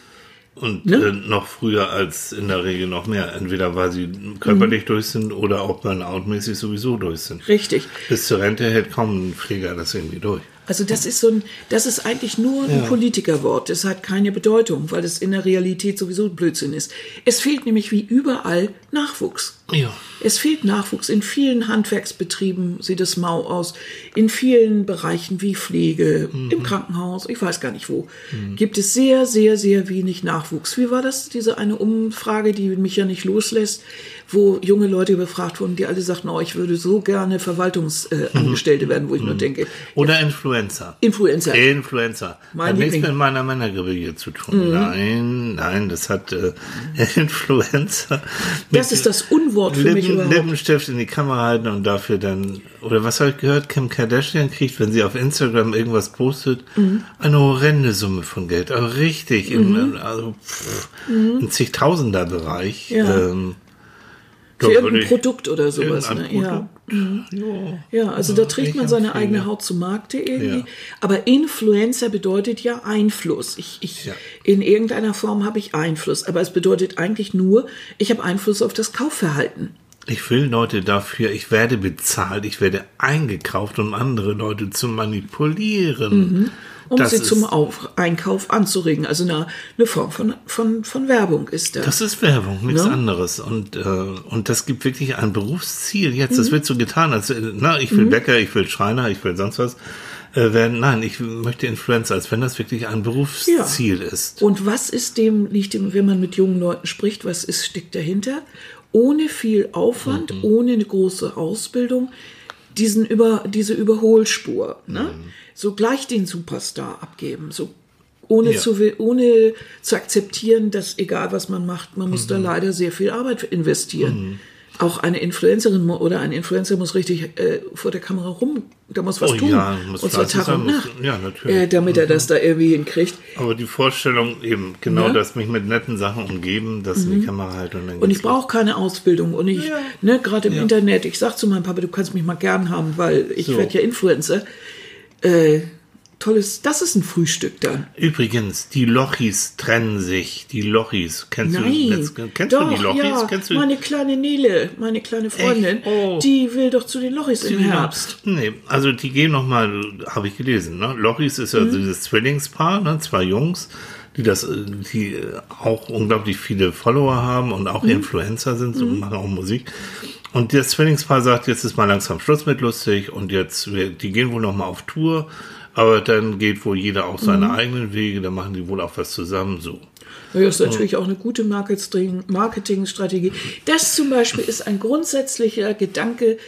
Und Ne? äh, noch früher als in der Regel noch mehr. Entweder weil sie körperlich Mhm. durch sind oder auch Burnout-mäßig sowieso durch sind. Richtig. Bis zur Rente hält kaum ein Pfleger das irgendwie durch. Also das ist so ein, das ist eigentlich nur ein Ja. Politikerwort. Das hat keine Bedeutung, weil es in der Realität sowieso Blödsinn ist. Es fehlt nämlich wie überall Nachwuchs. Ja. Es fehlt Nachwuchs. In vielen Handwerksbetrieben sieht es mau aus. In vielen Bereichen wie Pflege, im Krankenhaus, ich weiß gar nicht wo, gibt es sehr, sehr, sehr wenig Nachwuchs. Wie war das, diese eine Umfrage, die mich ja nicht loslässt, wo junge Leute befragt wurden, die alle sagten, oh, ich würde so gerne Verwaltungsangestellte äh, werden, wo ich nur denke, Oder Influencer. Influencer. Influencer. Mein hat nichts. Mhm. mit meiner Männergrille zu tun. Nein, nein, das hat äh, Influencer. Das ist das Unwort für mich Lippen, überhaupt. Lippenstift in die Kamera halten und dafür dann, oder was habe ich gehört, Kim Kardashian kriegt, wenn sie auf Instagram irgendwas postet, Mhm. eine horrende Summe von Geld. Aber richtig, im, also pff, im zigtausender Bereich. Mhm. Ja. Ähm, Für irgendein Produkt oder sowas. Ne? Ja. Ja. Ja, also da trägt man seine empfehle. eigene Haut zu Markte irgendwie. Ja. Aber Influencer bedeutet ja Einfluss. Ich, ich, Ja. In irgendeiner Form habe ich Einfluss. Aber es bedeutet eigentlich nur, ich habe Einfluss auf das Kaufverhalten. Ich will Leute dafür, ich werde bezahlt, ich werde eingekauft, um andere Leute zu manipulieren. Um Das sie zum Auf Einkauf anzuregen. Also eine, eine Form von, von, von Werbung ist das. Das ist Werbung, nichts Ne? anderes. Und, äh, und das gibt wirklich ein Berufsziel jetzt. Mhm. Das wird so getan, als äh, na, ich will Bäcker, ich will Schreiner, ich will sonst was äh, werden. Nein, ich möchte Influencer, als wenn das wirklich ein Berufsziel ist. Und was ist dem, liegt dem, wenn man mit jungen Leuten spricht, was ist, steckt dahinter? Ohne viel Aufwand, Mhm. ohne eine große Ausbildung, diesen über, diese Überholspur, ne? Mhm. So gleich den Superstar abgeben, so ohne, Ja. zu, ohne zu akzeptieren, dass egal was man macht, man muss da Mhm. leider sehr viel Arbeit investieren. Auch eine Influencerin oder ein Influencer muss richtig äh, vor der Kamera rum, da muss was Oh tun. ja, muss und zwar Tag und Nacht. muss- ja, natürlich. Äh, damit er das da irgendwie hinkriegt. Aber die Vorstellung eben, genau Ne? das, mich mit netten Sachen umgeben, das in die Kamera halten und dann Mhm. Und ich brauche keine Ausbildung. Und ich, Ja. ne, gerade im Ja. Internet, ich sag zu meinem Papa, du kannst mich mal gern haben, weil ich So. werde ja Influencer. Äh, tolles, das ist ein Frühstück dann. Übrigens, die Lochis trennen sich. Die Lochis. Kennst Nein, du, jetzt, kennst doch, du die Lochis? ja, kennst du meine kleine Nele, meine kleine Freundin, Oh. die will doch zu den Lochis im Ja. Herbst. Nee, also die gehen nochmal, habe ich gelesen, ne? Lochis ist ja Mhm. dieses Zwillingspaar, ne? Zwei Jungs, die das, die äh, auch unglaublich viele Follower haben und auch Influencer sind und machen auch Musik. Und der Zwillingspaar sagt, jetzt ist mal langsam Schluss mit lustig und jetzt, die gehen wohl noch mal auf Tour, aber dann geht wohl jeder auch seine eigenen Wege, dann machen die wohl auch was zusammen, so. Ja, Das ist natürlich auch eine gute Marketing- Marketingstrategie. Das zum Beispiel ist ein grundsätzlicher Gedanke,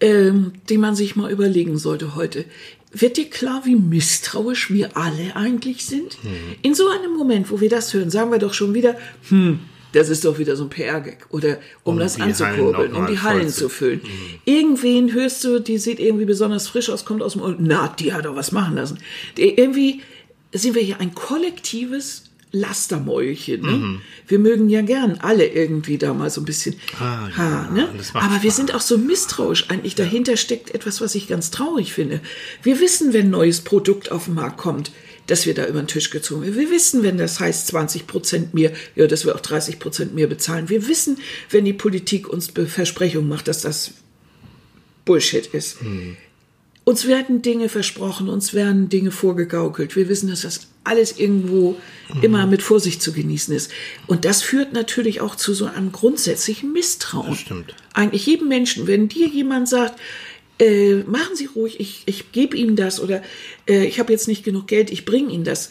ähm, den man sich mal überlegen sollte heute. Wird dir klar, wie misstrauisch wir alle eigentlich sind? In so einem Moment, wo wir das hören, sagen wir doch schon wieder, hm, das ist doch wieder so ein PR-Gag. Oder um, Um das anzukurbeln, um die Hallen zu- füllen. Irgendwen hörst du, die sieht irgendwie besonders frisch aus, kommt aus dem Ohr, na, die hat doch was machen lassen. Die, irgendwie sind wir hier ein kollektives Lastermäulchen. Ne? Wir mögen ja gern alle irgendwie da mal so ein bisschen. Ah, ja, ha, ne? Aber wir sind auch so misstrauisch. Eigentlich dahinter steckt etwas, was ich ganz traurig finde. Wir wissen, wenn ein neues Produkt auf den Markt kommt, dass wir da über den Tisch gezogen werden. Wir wissen, wenn das heißt 20 Prozent mehr, ja, dass wir auch 30 Prozent mehr bezahlen. Wir wissen, wenn die Politik uns Versprechungen macht, dass das Bullshit ist. Uns werden Dinge versprochen, uns werden Dinge vorgegaukelt. Wir wissen, dass das alles irgendwo immer mit Vorsicht zu genießen ist. Und das führt natürlich auch zu so einem grundsätzlichen Misstrauen. Das stimmt. Eigentlich jedem Menschen, wenn dir jemand sagt, äh, machen Sie ruhig, ich, ich gebe Ihnen das oder äh, ich habe jetzt nicht genug Geld, ich bringe Ihnen das.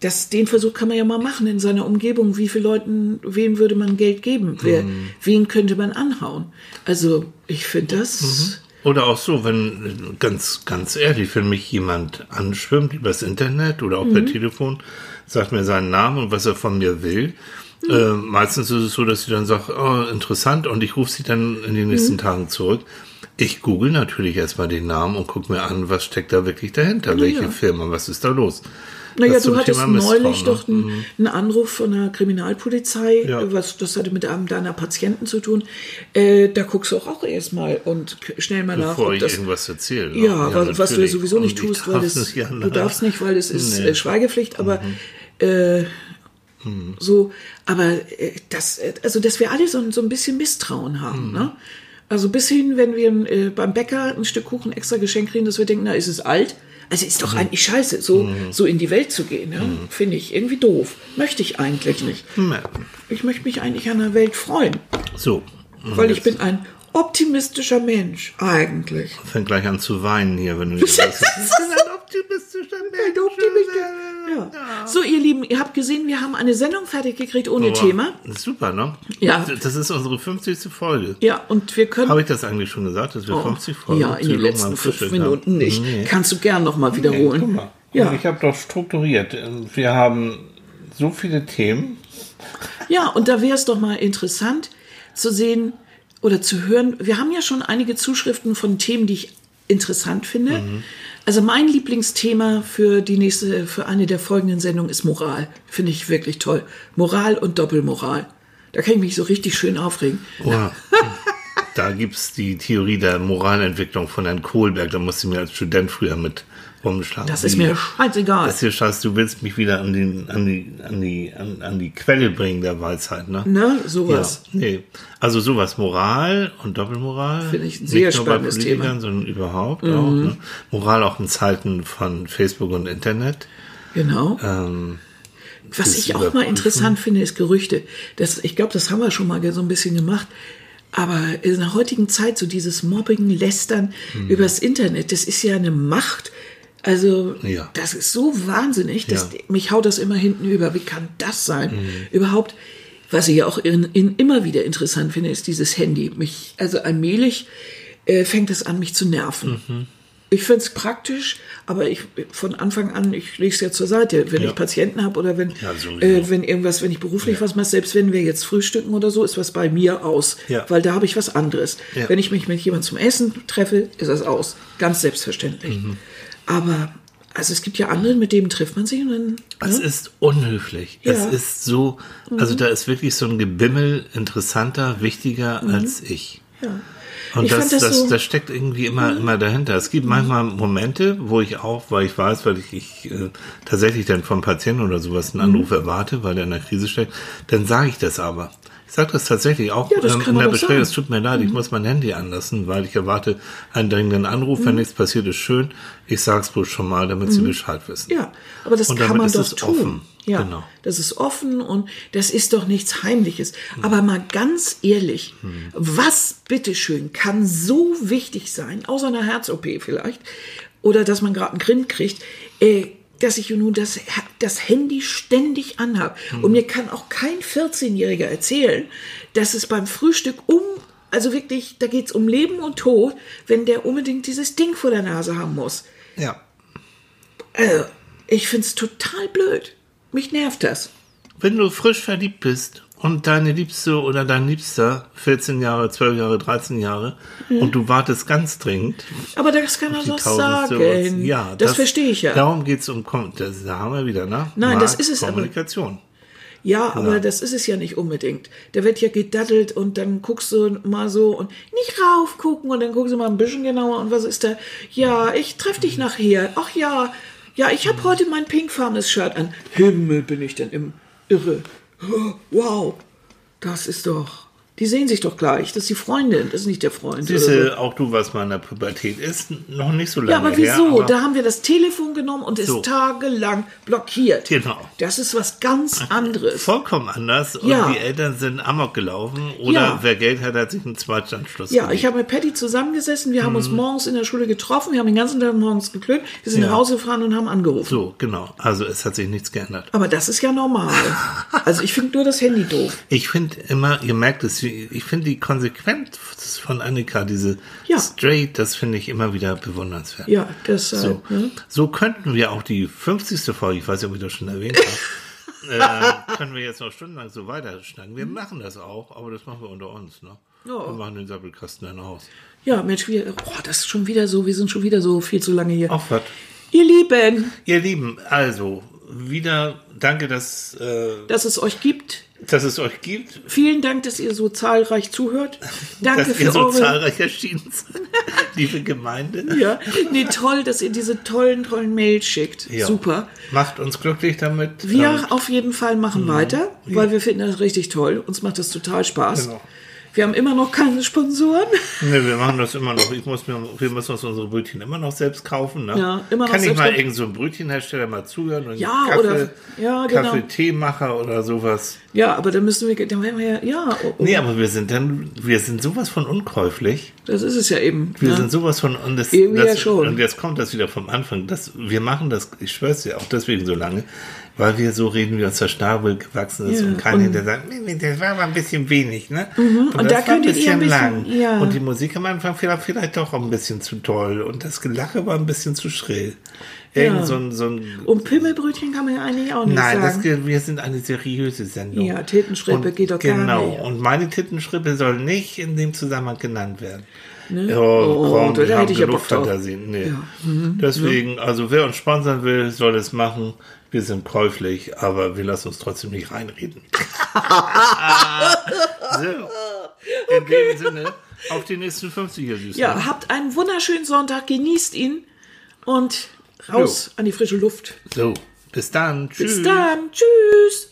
Das, den Versuch kann man ja mal machen in seiner Umgebung. Wie viele Leuten, wem würde man Geld geben? Wer, Wen könnte man anhauen? Also, ich finde das. Oder auch so, wenn, ganz, ganz ehrlich, wenn mich jemand anschwimmt übers Internet oder auch per Telefon, sagt mir seinen Namen und was er von mir will. Äh, meistens ist es so, dass sie dann sagt, oh, interessant, und ich rufe sie dann in den nächsten Tagen zurück. Ich google natürlich erstmal den Namen und gucke mir an, was steckt da wirklich dahinter, welche ja. Firma, was ist da los. Naja, Das du hattest Thema neulich ne? doch einen, einen Anruf von der Kriminalpolizei, Ja. was das hatte mit einem deiner Patienten zu tun. Äh, da guckst du auch, auch erstmal und schnell mal nach, Bevor ich das. irgendwas erzähle. Ja, was, was du ja sowieso nicht Und tust, weil nicht, ja, du darfst nicht, weil es ist Nee. Mhm. äh, Schweigepflicht, aber äh, so, aber äh, das, äh, also dass wir alle so, so ein bisschen Misstrauen haben, Mhm. ne? Also bis hin, wenn wir äh, beim Bäcker ein Stück Kuchen extra geschenkt kriegen, dass wir denken, na, ist es alt? Also ist Mhm. doch eigentlich scheiße, so, so in die Welt zu gehen, ja? finde ich irgendwie doof. Möchte ich eigentlich nicht. Ich möchte mich eigentlich an der Welt freuen, So. Weil ich bin ein optimistischer Mensch, eigentlich. Fängt gleich an zu weinen hier, wenn du das sagst. Ich bin ein optimistischer Mensch. Ein Optimistischer- Ja. So, ihr Lieben, ihr habt gesehen, wir haben eine Sendung fertig gekriegt ohne Aber Thema. Super, ne? Ja. Das ist unsere 50. Folge. Ja, und wir können. Habe ich das eigentlich schon gesagt, dass wir 50 Folgen Oh, ja, in den letzten fünf Minuten haben? nicht. Nee. Kannst du gern noch mal wiederholen. Guck mal. Ja. Ich habe doch strukturiert. Wir haben so viele Themen. Ja, und da wäre es doch mal interessant zu sehen oder zu hören. Wir haben ja schon einige Zuschriften von Themen, die ich interessant finde. Mhm. Also mein Lieblingsthema für die nächste, für eine der folgenden Sendungen ist Moral. Finde ich wirklich toll. Moral und Doppelmoral. Da kann ich mich so richtig schön aufregen. Oha. da gibt's die Theorie der Moralentwicklung von Herrn Kohlberg. Da musste ich mir als Student früher mit rumschlagen. Das ist mir scheißegal. Das hier scheiß, du willst mich wieder an die, an die, an die, an, an die Quelle bringen der Weisheit, ne? Ne, sowas. Ja, nee. Also sowas Moral und Doppelmoral. Finde ich ein sehr Nicht nur bei spannendes Politikern, Thema. Mhm. sondern überhaupt auch. Ne? Moral auch in Zeiten von Facebook und Internet. Genau. Ähm, Was ich auch mal interessant finde, ist Gerüchte. Das, ich glaube, das haben wir schon mal so ein bisschen gemacht. Aber in der heutigen Zeit, so dieses Mobbing, Lästern Hm. übers Internet, das ist ja eine Macht. Also, Ja. das ist so wahnsinnig, dass Ja. Mich haut das immer hinten über. Wie kann das sein? Überhaupt, was ich ja auch in, in immer wieder interessant finde, ist dieses Handy. Mich, also allmählich äh, fängt es an, mich zu nerven. Mhm. Ich finde es praktisch, aber ich von Anfang an, ich lege es ja zur Seite, wenn Ja. ich Patienten habe oder wenn, Ja, äh, wenn irgendwas, wenn ich beruflich was mache, selbst wenn wir jetzt frühstücken oder so, ist was bei mir aus, Ja. weil da habe ich was anderes. Ja. Wenn ich mich mit jemandem zum Essen treffe, ist das aus, ganz selbstverständlich. Mhm. Aber also es gibt ja andere, mit denen trifft man sich und dann es ne? ist unhöflich. Ja. Es ist so, also da ist wirklich so ein Gebimmel interessanter, wichtiger als ich. Mhm. ja. Und Ich das, das, das das, so- steckt irgendwie immer, immer dahinter. Es gibt manchmal Momente, wo ich auch, weil ich weiß, weil ich, ich äh, tatsächlich dann vom Patienten oder sowas einen Anruf erwarte, weil der in der Krise steckt, dann sage ich das aber. Ich sage das tatsächlich auch Ja, das ähm, in der sagen. Es tut mir leid, ich muss mein Handy anlassen, weil ich erwarte einen dringenden Anruf. Mhm. Wenn nichts passiert, ist schön. Ich sag's bloß schon mal, damit Sie Bescheid wissen. Ja, aber das Und kann man doch es tun. offen. Ja, Genau. das ist offen und das ist doch nichts Heimliches. Aber mal ganz ehrlich, was bitteschön kann so wichtig sein, außer einer Herz-OP vielleicht, oder dass man gerade einen Grind kriegt, äh, dass ich nun das, das Handy ständig anhabe. Und mir kann auch kein 14-Jähriger erzählen, dass es beim Frühstück um, also wirklich, da geht's um Leben und Tod, wenn der unbedingt dieses Ding vor der Nase haben muss. Ja. Also, ich find's total blöd. Mich nervt das. Wenn du frisch verliebt bist und deine Liebste oder dein Liebster 14 Jahre, 12 Jahre, 13 Jahre und du wartest ganz dringend Aber das kann er die doch sagen. Ja, das, verstehe ich ja. Darum geht's um, Kom- das, da haben wir wieder, ne? Nein, das Markt, ist es aber. Kommunikation. Ja, aber das ist es ja nicht unbedingt. Da wird ja gedaddelt und dann guckst du mal so und nicht raufgucken und dann guckst du mal ein bisschen genauer und was ist da? Ja, ich treff dich nachher. Ach ja, ja, ich habe heute mein pinkfarbenes Shirt an. Himmel, bin ich denn im Irre. Wow, das ist doch. Die sehen sich doch gleich. Das ist die Freundin, das ist nicht der Freund. Siehst so. auch du, was mal in der Pubertät ist, noch nicht so lange Ja, aber her. wieso? aber- da haben wir das Telefon genommen und es So. tagelang blockiert. Genau. Das ist was ganz anderes. vollkommen anders und Ja. die Eltern sind amok gelaufen oder Ja. wer Geld hat, hat sich einen Zweitstandschluss Ja, gelegt. ich habe mit Patty zusammengesessen. Wir haben uns morgens in der Schule getroffen. Wir haben den ganzen Tag morgens geklönt. Wir sind Ja. nach Hause gefahren und haben angerufen. So, genau. Also es hat sich nichts geändert. Aber das ist ja normal. Also ich finde nur das Handy doof. Ich finde immer, ihr merkt es, ich finde die Konsequenz von Annika, diese Ja. straight, das finde ich immer wieder bewundernswert. Ja, das So, äh, ne? so könnten wir auch die 50. Folge, ich weiß nicht, ob ich das schon erwähnt habe, äh, können wir jetzt noch stundenlang so weiterschneiden. Wir machen das auch, aber das machen wir unter uns. Ne? Ja. Wir machen den Sappelkasten dann aus. Ja, Mensch, wir, oh, das ist schon wieder so, wir sind schon wieder so viel zu lange hier. Auch was. Ihr Lieben, Ihr Lieben, also wieder danke, dass, äh, dass es euch gibt. Dass es euch gibt, Vielen Dank, dass ihr so zahlreich zuhört. Danke dass für ihr so eure zahlreich erschienen seid, liebe Gemeinde. Ja, nee, toll, dass ihr diese tollen, tollen Mails schickt. Ja. Super. Macht uns glücklich damit. Wir Ähm, auf jeden Fall machen weiter, weil wir finden das richtig toll. Uns macht das total Spaß. Genau. Wir haben immer noch keine Sponsoren. Ne, wir machen das immer noch. Ich muss mir, wir müssen uns unsere Brötchen immer noch selbst kaufen. Ne? Ja, immer noch Kann ich mal kaufen. irgend so einen Brötchenhersteller mal zuhören und Ja, Kaffee, oder- ja, genau. Kaffee, Teemacher oder sowas. Ja, aber da müssen wir, dann werden wir ja, ja, oh, oh, Nee, aber wir sind dann, wir sind sowas von unkäuflich. das ist es ja eben. Wir ne? sind sowas von und das, Irgendwie das ja schon. und jetzt kommt das wieder vom Anfang. Das, wir machen das, ich schwör's dir, auch deswegen so lange, weil wir so reden, wie uns der Schnabel gewachsen ist Ja, und keiner und- hinterher sagt, nee, nee, das war aber ein bisschen wenig, ne? und das da war könntet ihr ein bisschen- ja. Und die Musik am Anfang vielleicht, vielleicht doch auch ein bisschen zu toll und das Gelache war ein bisschen zu schrill. Irgend Ja. so ein, so ein Und Pimmelbrötchen kann man ja eigentlich auch nicht Nein, sagen. geht- wir sind eine seriöse Sendung. Ja, Tittenschrippe Und geht doch gar Genau, nicht. und meine Tittenschrippe soll nicht in dem Zusammenhang genannt werden. Ne? Oh, komm, da wir hätte ich ja Bock. Nee. Ja. Mhm. Deswegen, also wer uns sponsern will, soll es machen. Wir sind käuflich, aber wir lassen uns trotzdem nicht reinreden. so, in dem Sinne, auf die nächsten 50er, Süße. Ja, habt einen wunderschönen Sonntag, genießt ihn und raus an die frische Luft. So, bis dann. Tschüss. Bis dann. Tschüss.